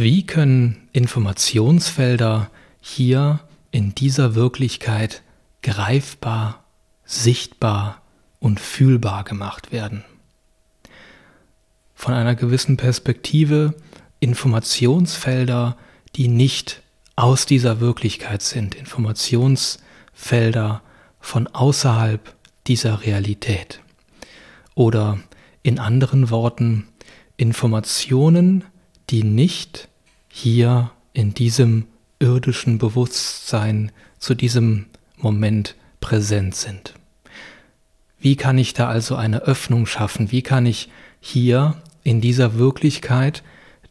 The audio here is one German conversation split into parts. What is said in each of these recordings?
Wie können Informationsfelder hier in dieser Wirklichkeit greifbar, sichtbar und fühlbar gemacht werden? Von einer gewissen Perspektive Informationsfelder, die nicht aus dieser Wirklichkeit sind, Informationsfelder von außerhalb dieser Realität. Oder in anderen Worten, Informationen, die nicht hier in diesem irdischen Bewusstsein zu diesem Moment präsent sind. Wie kann ich da also eine Öffnung schaffen? Wie kann ich hier in dieser Wirklichkeit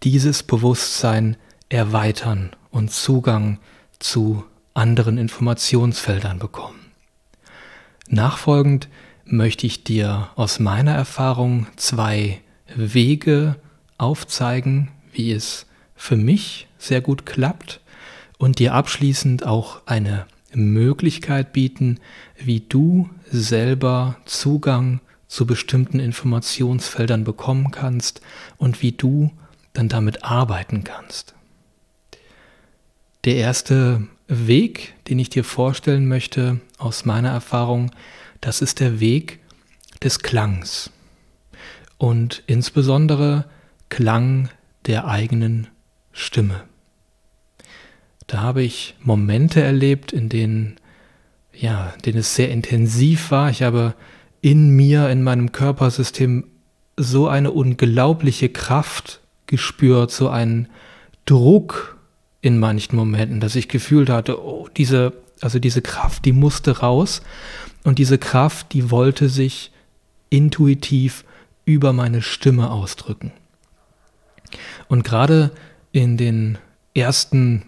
dieses Bewusstsein erweitern und Zugang zu anderen Informationsfeldern bekommen? Nachfolgend möchte ich dir aus meiner Erfahrung zwei Wege aufzeigen, wie es für mich sehr gut klappt und dir abschließend auch eine Möglichkeit bieten, wie du selber Zugang zu bestimmten Informationsfeldern bekommen kannst und wie du dann damit arbeiten kannst. Der erste Weg, den ich dir vorstellen möchte aus meiner Erfahrung, das ist der Weg des Klangs und insbesondere Klang der eigenen Stimme. Da habe ich Momente erlebt, in denen, ja, in denen es sehr intensiv war. Ich habe in mir, in meinem Körpersystem so eine unglaubliche Kraft gespürt, so einen Druck in manchen Momenten, dass ich gefühlt hatte, oh, diese, also diese Kraft, die musste raus. Und diese Kraft, die wollte sich intuitiv über meine Stimme ausdrücken. Und gerade in den ersten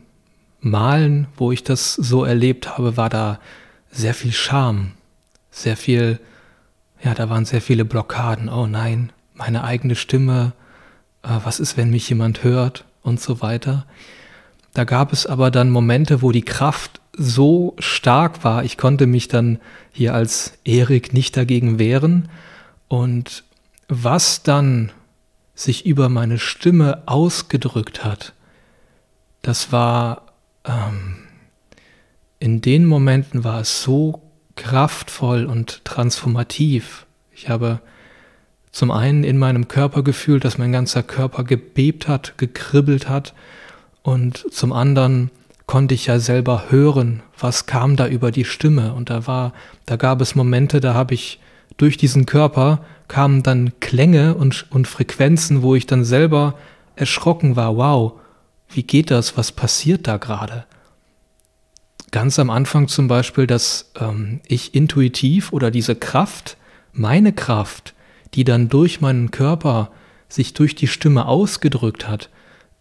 Malen, wo ich das so erlebt habe, war da sehr viel Scham, sehr viel, ja, da waren sehr viele Blockaden. Oh nein, meine eigene Stimme, äh, was ist, wenn mich jemand hört und so weiter. Da gab es aber dann Momente, wo die Kraft so stark war, ich konnte mich dann hier als Erik nicht dagegen wehren. Und was dann sich über meine Stimme ausgedrückt hat, das war ähm, in den Momenten war es so kraftvoll und transformativ. Ich habe zum einen in meinem Körper gefühlt, dass mein ganzer Körper gebebt hat, gekribbelt hat und zum anderen konnte ich ja selber hören, was kam da über die Stimme und da war, da gab es Momente, da habe ich durch diesen Körper kamen dann Klänge und, und Frequenzen, wo ich dann selber erschrocken war, wow, wie geht das, was passiert da gerade? Ganz am Anfang zum Beispiel, dass ähm, ich intuitiv oder diese Kraft, meine Kraft, die dann durch meinen Körper sich durch die Stimme ausgedrückt hat,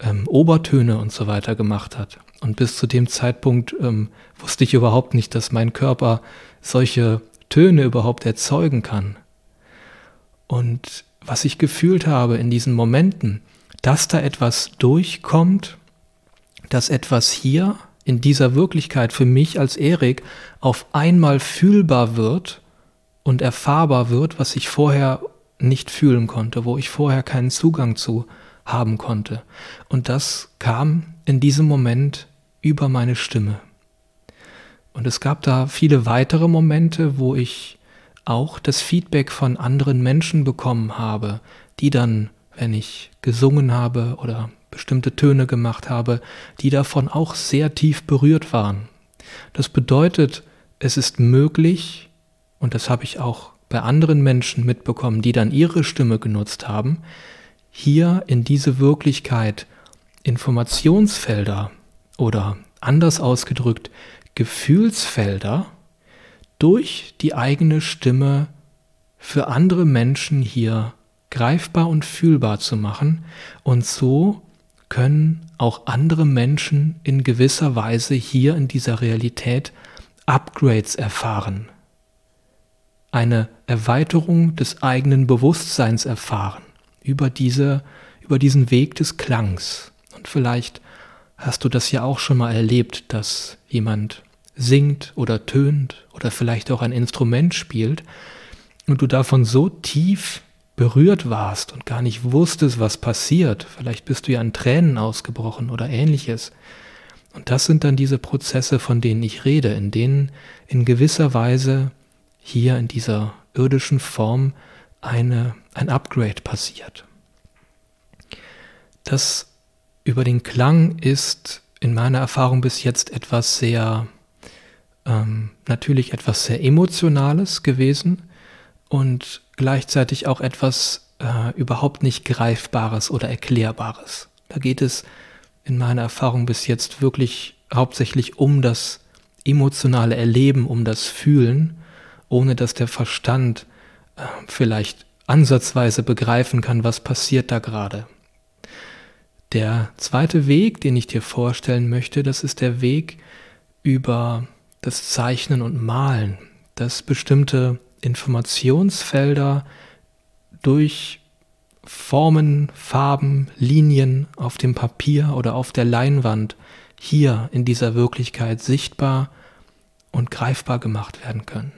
ähm, Obertöne und so weiter gemacht hat. Und bis zu dem Zeitpunkt ähm, wusste ich überhaupt nicht, dass mein Körper solche Töne überhaupt erzeugen kann. Und was ich gefühlt habe in diesen Momenten, dass da etwas durchkommt, dass etwas hier in dieser Wirklichkeit für mich als Erik auf einmal fühlbar wird und erfahrbar wird, was ich vorher nicht fühlen konnte, wo ich vorher keinen Zugang zu haben konnte. Und das kam in diesem Moment über meine Stimme. Und es gab da viele weitere Momente, wo ich auch das Feedback von anderen Menschen bekommen habe, die dann, wenn ich gesungen habe oder bestimmte Töne gemacht habe, die davon auch sehr tief berührt waren. Das bedeutet, es ist möglich, und das habe ich auch bei anderen Menschen mitbekommen, die dann ihre Stimme genutzt haben, hier in diese Wirklichkeit Informationsfelder oder anders ausgedrückt Gefühlsfelder durch die eigene Stimme für andere Menschen hier greifbar und fühlbar zu machen und so können auch andere Menschen in gewisser Weise hier in dieser Realität Upgrades erfahren, eine Erweiterung des eigenen Bewusstseins erfahren über, diese, über diesen Weg des Klangs. Und vielleicht hast du das ja auch schon mal erlebt, dass jemand singt oder tönt oder vielleicht auch ein Instrument spielt und du davon so tief berührt warst und gar nicht wusstest, was passiert. Vielleicht bist du ja in Tränen ausgebrochen oder ähnliches. Und das sind dann diese Prozesse, von denen ich rede, in denen in gewisser Weise hier in dieser irdischen Form eine, ein Upgrade passiert. Das über den Klang ist in meiner Erfahrung bis jetzt etwas sehr, ähm, natürlich etwas sehr Emotionales gewesen und gleichzeitig auch etwas äh, überhaupt nicht Greifbares oder Erklärbares. Da geht es in meiner Erfahrung bis jetzt wirklich hauptsächlich um das emotionale Erleben, um das Fühlen, ohne dass der Verstand äh, vielleicht ansatzweise begreifen kann, was passiert da gerade. Der zweite Weg, den ich dir vorstellen möchte, das ist der Weg über das Zeichnen und Malen, dass bestimmte Informationsfelder durch Formen, Farben, Linien auf dem Papier oder auf der Leinwand hier in dieser Wirklichkeit sichtbar und greifbar gemacht werden können.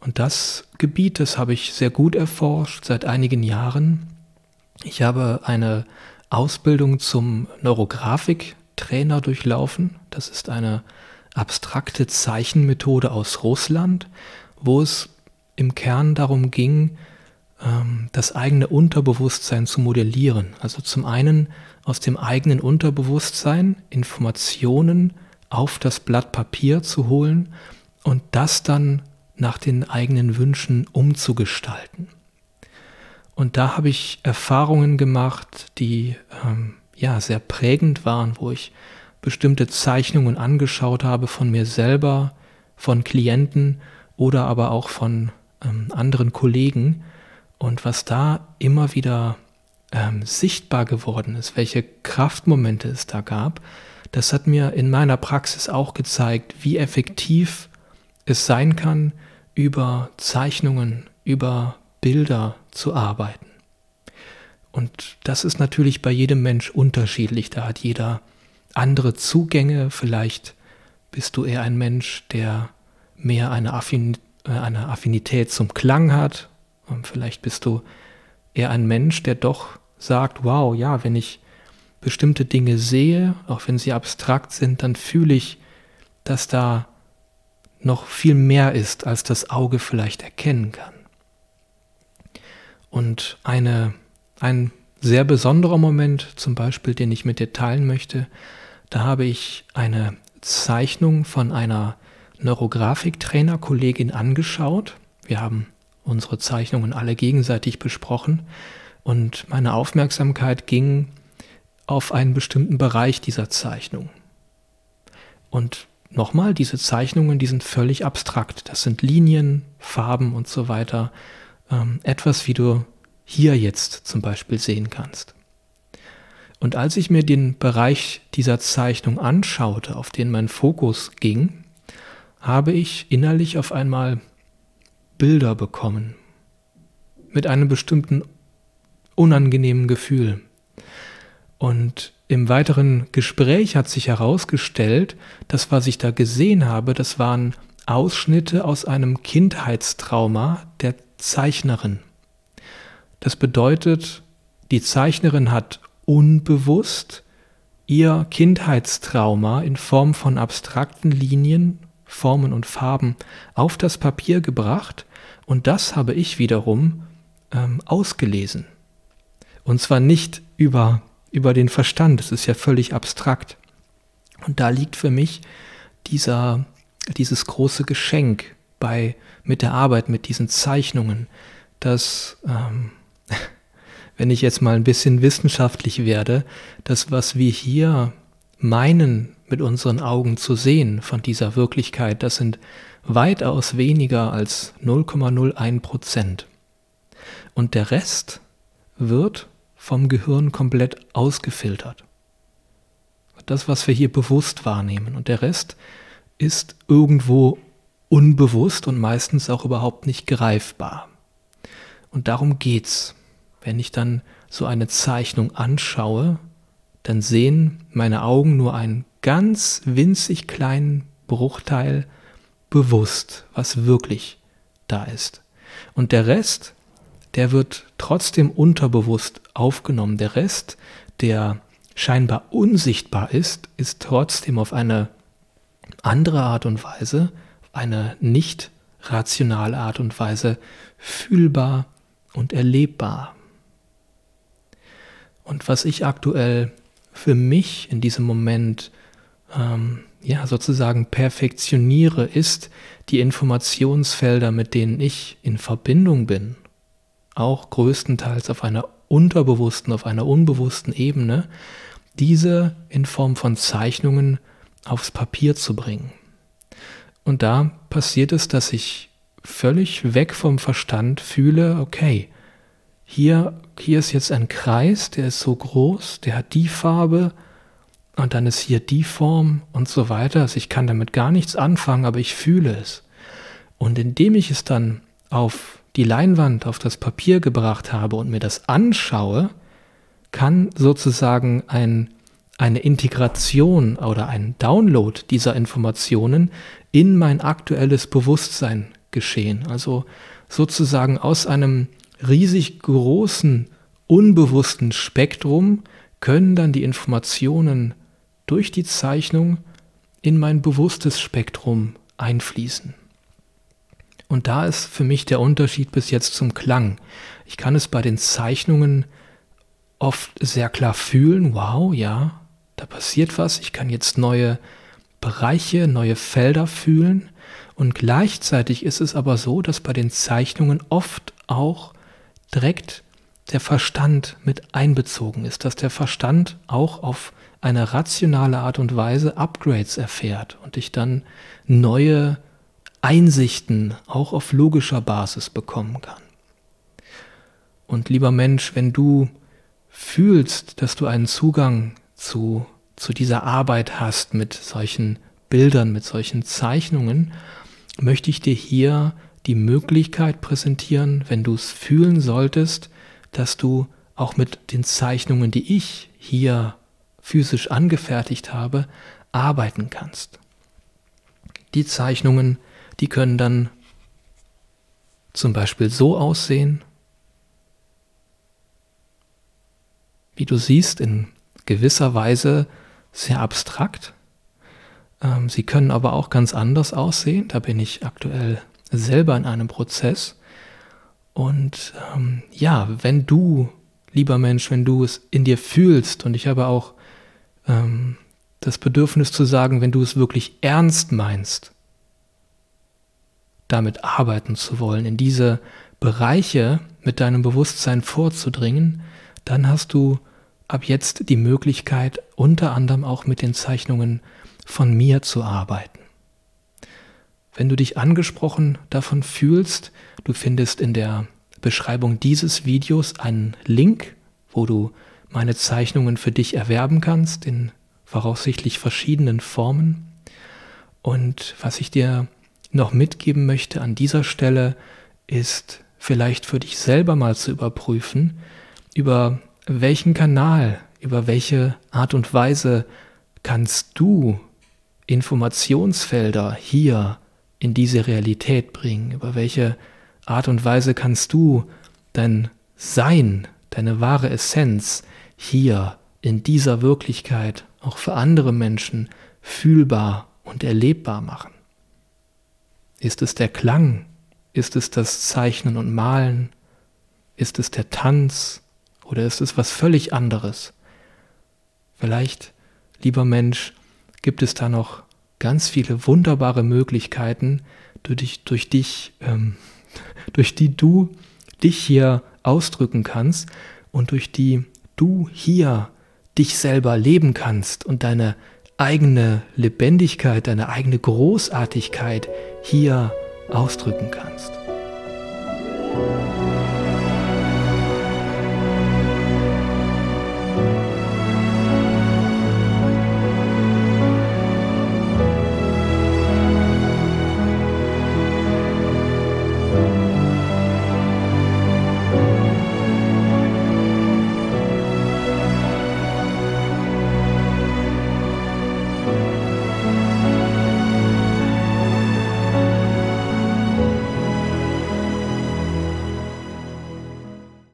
Und das Gebiet, das habe ich sehr gut erforscht seit einigen Jahren. Ich habe eine Ausbildung zum Neurografiktrainer durchlaufen. Das ist eine abstrakte Zeichenmethode aus Russland, wo es im Kern darum ging, ähm, das eigene Unterbewusstsein zu modellieren. Also zum einen aus dem eigenen Unterbewusstsein Informationen auf das Blatt Papier zu holen und das dann nach den eigenen Wünschen umzugestalten. Und da habe ich Erfahrungen gemacht, die ähm, ja sehr prägend waren, wo ich bestimmte Zeichnungen angeschaut habe von mir selber, von Klienten oder aber auch von ähm, anderen Kollegen und was da immer wieder ähm, sichtbar geworden ist, welche Kraftmomente es da gab, das hat mir in meiner Praxis auch gezeigt, wie effektiv es sein kann, über Zeichnungen, über Bilder zu arbeiten. Und das ist natürlich bei jedem Mensch unterschiedlich. Da hat jeder andere Zugänge. Vielleicht bist du eher ein Mensch, der mehr eine, Affin äh, eine Affinität zum Klang hat vielleicht bist du eher ein Mensch, der doch sagt, wow, ja, wenn ich bestimmte Dinge sehe, auch wenn sie abstrakt sind, dann fühle ich, dass da noch viel mehr ist, als das Auge vielleicht erkennen kann. Und eine, ein sehr besonderer Moment, zum Beispiel, den ich mit dir teilen möchte, da habe ich eine Zeichnung von einer Neurografiktrainer-Kollegin angeschaut. Wir haben unsere Zeichnungen alle gegenseitig besprochen und meine Aufmerksamkeit ging auf einen bestimmten Bereich dieser Zeichnung. Und nochmal, diese Zeichnungen, die sind völlig abstrakt. Das sind Linien, Farben und so weiter. Ähm, etwas, wie du hier jetzt zum Beispiel sehen kannst. Und als ich mir den Bereich dieser Zeichnung anschaute, auf den mein Fokus ging, habe ich innerlich auf einmal Bilder bekommen. Mit einem bestimmten unangenehmen Gefühl. Und im weiteren Gespräch hat sich herausgestellt, dass was ich da gesehen habe, das waren Ausschnitte aus einem Kindheitstrauma der Zeichnerin. Das bedeutet, die Zeichnerin hat unbewusst ihr Kindheitstrauma in Form von abstrakten Linien, Formen und Farben auf das Papier gebracht und das habe ich wiederum ähm, ausgelesen. Und zwar nicht über, über den Verstand, das ist ja völlig abstrakt. Und da liegt für mich dieser, dieses große Geschenk bei, mit der Arbeit mit diesen Zeichnungen, dass, ähm, wenn ich jetzt mal ein bisschen wissenschaftlich werde, das, was wir hier meinen, mit unseren Augen zu sehen von dieser Wirklichkeit, das sind weitaus weniger als 0,01 Prozent. Und der Rest wird vom Gehirn komplett ausgefiltert. Das, was wir hier bewusst wahrnehmen. Und der Rest ist irgendwo unbewusst und meistens auch überhaupt nicht greifbar. Und darum geht's. Wenn ich dann so eine Zeichnung anschaue, dann sehen meine Augen nur einen ganz winzig kleinen Bruchteil bewusst, was wirklich da ist. Und der Rest der wird trotzdem unterbewusst aufgenommen. Der Rest, der scheinbar unsichtbar ist, ist trotzdem auf eine andere Art und Weise, eine nicht rationale Art und Weise fühlbar und erlebbar. Und was ich aktuell für mich in diesem Moment ähm, ja sozusagen perfektioniere, ist die Informationsfelder, mit denen ich in Verbindung bin, auch größtenteils auf einer unterbewussten, auf einer unbewussten Ebene, diese in Form von Zeichnungen aufs Papier zu bringen. Und da passiert es, dass ich völlig weg vom Verstand fühle, okay, hier, hier ist jetzt ein Kreis, der ist so groß, der hat die Farbe und dann ist hier die Form und so weiter. Also ich kann damit gar nichts anfangen, aber ich fühle es. Und indem ich es dann auf die Leinwand, auf das Papier gebracht habe und mir das anschaue, kann sozusagen ein, eine Integration oder ein Download dieser Informationen in mein aktuelles Bewusstsein geschehen. Also sozusagen aus einem riesig großen, unbewussten Spektrum können dann die Informationen durch die Zeichnung in mein bewusstes Spektrum einfließen. Und da ist für mich der Unterschied bis jetzt zum Klang. Ich kann es bei den Zeichnungen oft sehr klar fühlen, wow, ja, da passiert was, ich kann jetzt neue Bereiche, neue Felder fühlen. Und gleichzeitig ist es aber so, dass bei den Zeichnungen oft auch direkt der Verstand mit einbezogen ist, dass der Verstand auch auf eine rationale Art und Weise Upgrades erfährt und ich dann neue Einsichten auch auf logischer Basis bekommen kann. Und lieber Mensch, wenn du fühlst, dass du einen Zugang zu, zu dieser Arbeit hast mit solchen Bildern, mit solchen Zeichnungen, möchte ich dir hier die Möglichkeit präsentieren, wenn du es fühlen solltest, dass du auch mit den Zeichnungen, die ich hier physisch angefertigt habe, arbeiten kannst. Die Zeichnungen, die können dann zum Beispiel so aussehen, wie du siehst, in gewisser Weise sehr abstrakt. Ähm, sie können aber auch ganz anders aussehen. Da bin ich aktuell selber in einem Prozess. Und ähm, ja, wenn du, lieber Mensch, wenn du es in dir fühlst, und ich habe auch ähm, das Bedürfnis zu sagen, wenn du es wirklich ernst meinst, damit arbeiten zu wollen, in diese Bereiche mit deinem Bewusstsein vorzudringen, dann hast du ab jetzt die Möglichkeit, unter anderem auch mit den Zeichnungen von mir zu arbeiten. Wenn du dich angesprochen davon fühlst, du findest in der Beschreibung dieses Videos einen Link, wo du meine Zeichnungen für dich erwerben kannst in voraussichtlich verschiedenen Formen. Und was ich dir noch mitgeben möchte an dieser Stelle, ist vielleicht für dich selber mal zu überprüfen, über welchen Kanal, über welche Art und Weise kannst du Informationsfelder hier in diese Realität bringen? Über welche Art und Weise kannst du dein Sein, deine wahre Essenz hier in dieser Wirklichkeit auch für andere Menschen fühlbar und erlebbar machen? Ist es der Klang? Ist es das Zeichnen und Malen? Ist es der Tanz? Oder ist es was völlig anderes? Vielleicht, lieber Mensch, gibt es da noch ganz viele wunderbare Möglichkeiten, durch, durch dich, ähm, durch die du dich hier ausdrücken kannst und durch die du hier dich selber leben kannst und deine eigene Lebendigkeit, deine eigene Großartigkeit hier ausdrücken kannst.